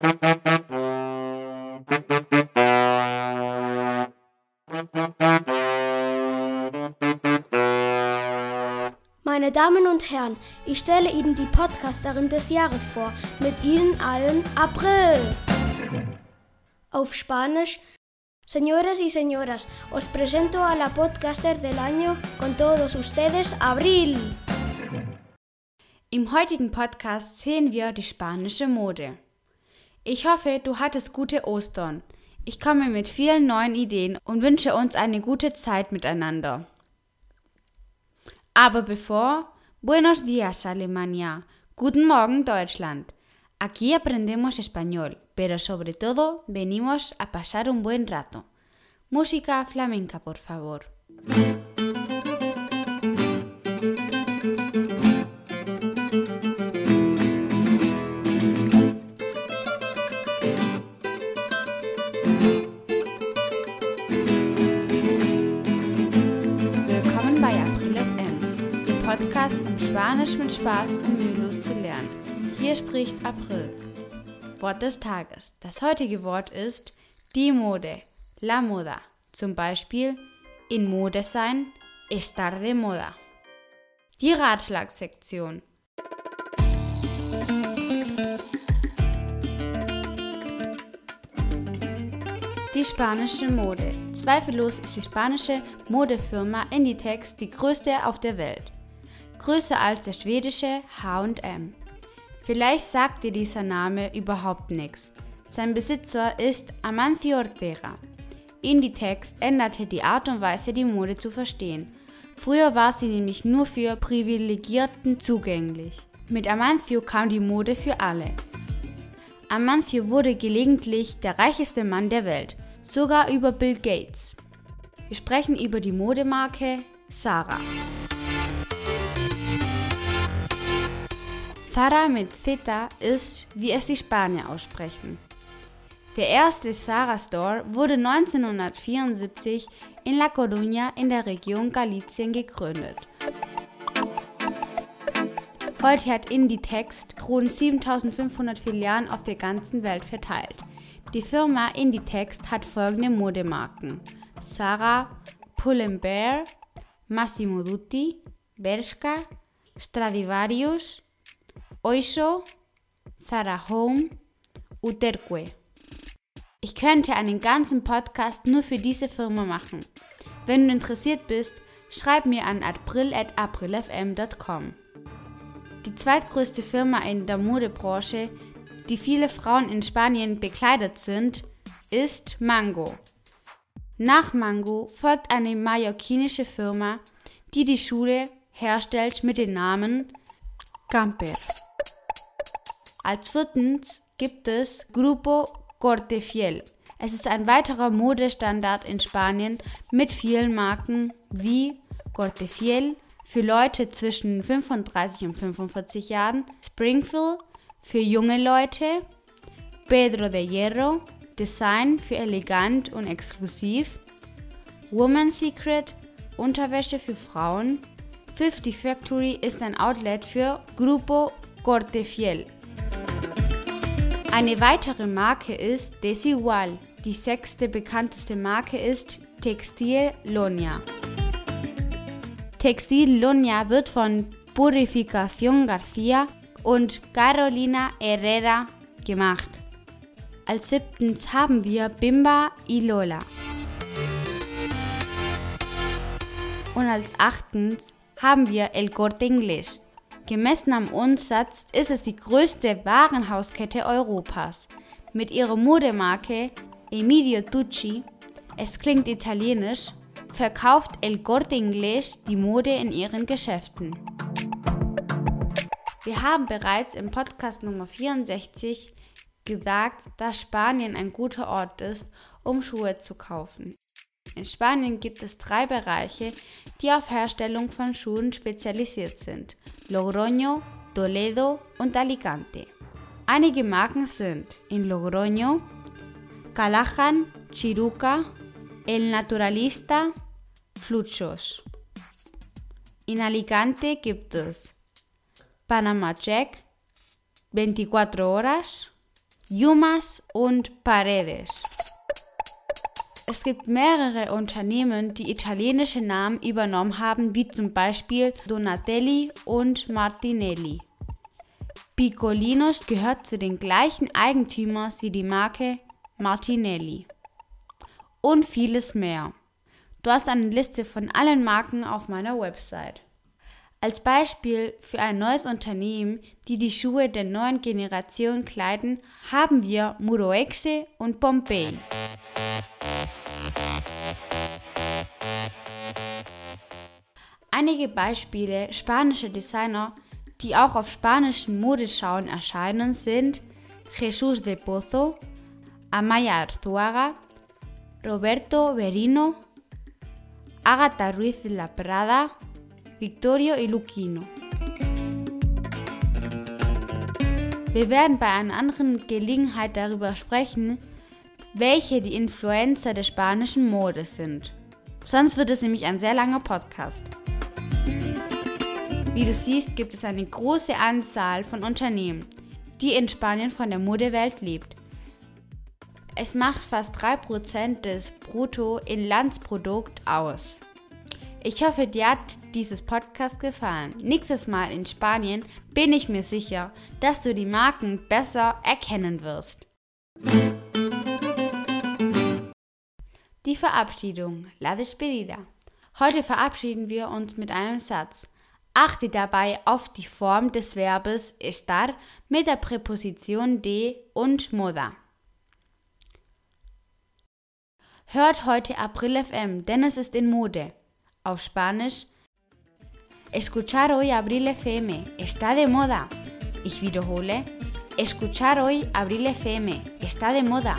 Meine Damen und Herren, ich stelle Ihnen die Podcasterin des Jahres vor. Mit Ihnen allen April. Auf Spanisch. Señoras y señoras, os presento a la podcaster del año con todos ustedes, Abril. Im heutigen Podcast sehen wir die spanische Mode. Ich hoffe, du hattest gute Ostern. Ich komme mit vielen neuen Ideen und wünsche uns eine gute Zeit miteinander. Aber bevor, buenos días Alemania, guten Morgen Deutschland. Aquí aprendemos español, pero sobre todo venimos a pasar un buen rato. Música flamenca, por favor. Podcast, um Spanisch mit Spaß und mühelos zu lernen. Hier spricht April. Wort des Tages. Das heutige Wort ist die Mode, la moda. Zum Beispiel in Mode sein, estar de moda. Die Ratschlagsektion. Die spanische Mode. Zweifellos ist die spanische Modefirma Inditex die größte auf der Welt. Größer als der schwedische HM. Vielleicht sagt dir dieser Name überhaupt nichts. Sein Besitzer ist Amancio Ortega. Inditex änderte die Art und Weise, die Mode zu verstehen. Früher war sie nämlich nur für Privilegierten zugänglich. Mit Amancio kam die Mode für alle. Amancio wurde gelegentlich der reichste Mann der Welt, sogar über Bill Gates. Wir sprechen über die Modemarke Zara. Zara mit Z ist, wie es die Spanier aussprechen. Der erste Zara Store wurde 1974 in La Coruña in der Region Galicien gegründet. Heute hat Inditex rund 7500 Filialen auf der ganzen Welt verteilt. Die Firma Inditex hat folgende Modemarken: Zara, Pull&Bear, Massimo Dutti, Bershka, Stradivarius, Oysho, Zara Home, Uterque. Ich könnte einen ganzen Podcast nur für diese Firma machen. Wenn du interessiert bist, schreib mir an april.aprilfm.com. Die zweitgrößte Firma in der Modebranche, die viele Frauen in Spanien bekleidet sind, ist Mango. Nach Mango folgt eine mallorquinische Firma, die die Schuhe herstellt mit dem Namen Camper. Als viertens gibt es Grupo Cortefiel. Es ist ein weiterer Modestandard in Spanien mit vielen Marken wie Cortefiel für Leute zwischen 35 und 45 Jahren, Springfield für junge Leute, Pedro de Hierro, Design für elegant und exklusiv, Woman's Secret, Unterwäsche für Frauen, 50 Factory ist ein Outlet für Grupo Cortefiel. Eine weitere Marke ist Desigual. Die sechste bekannteste Marke ist Textil Lonia. Textil Lonia wird von Purificación García und Carolina Herrera gemacht. Als siebtens haben wir Bimba y Lola. Und als achtens haben wir El Corte Inglés. Gemessen am Umsatz ist es die größte Warenhauskette Europas. Mit ihrer Modemarke Emilio Tucci, es klingt italienisch, verkauft El Corte Inglés die Mode in ihren Geschäften. Wir haben bereits im Podcast Nummer 64 gesagt, dass Spanien ein guter Ort ist, um Schuhe zu kaufen. In Spanien gibt es drei Bereiche, die auf Herstellung von Schuhen spezialisiert sind: Logroño, Toledo und Alicante. Einige Marken sind in Logroño Callahan, Chiruca, El Naturalista, Fluchos. In Alicante gibt es Panama Check, 24 Horas, Yumas und Paredes. Es gibt mehrere Unternehmen, die italienische Namen übernommen haben, wie zum Beispiel Donatelli und Martinelli. Piccolinos gehört zu den gleichen Eigentümern wie die Marke Martinelli. Und vieles mehr. Du hast eine Liste von allen Marken auf meiner Website. Als Beispiel für ein neues Unternehmen, die die Schuhe der neuen Generation kleiden, haben wir Muroexe und Pompei. Einige Beispiele spanischer Designer, die auch auf spanischen Modeschauen erscheinen, sind Jesús de Pozo, Amaya Arzuaga, Roberto Berino, Agatha Ruiz de la Prada, Victorio y Lucchino. Wir werden bei einer anderen Gelegenheit darüber sprechen, welche die Influencer der spanischen Mode sind. Sonst wird es nämlich ein sehr langer Podcast. Wie du siehst, gibt es eine große Anzahl von Unternehmen, die in Spanien von der Modewelt lebt. Es macht fast 3% des Bruttoinlandsprodukt aus. Ich hoffe, dir hat dieses Podcast gefallen. Nächstes Mal in Spanien bin ich mir sicher, dass du die Marken besser erkennen wirst. Die Verabschiedung, la despedida. Heute verabschieden wir uns mit einem Satz. Achte dabei auf die Form des Verbes estar mit der Präposition de und moda. Hört heute April FM, denn es ist in Mode. Auf Spanisch Escuchar hoy Abril FM, está de moda. Ich wiederhole, escuchar hoy Abril FM, está de moda.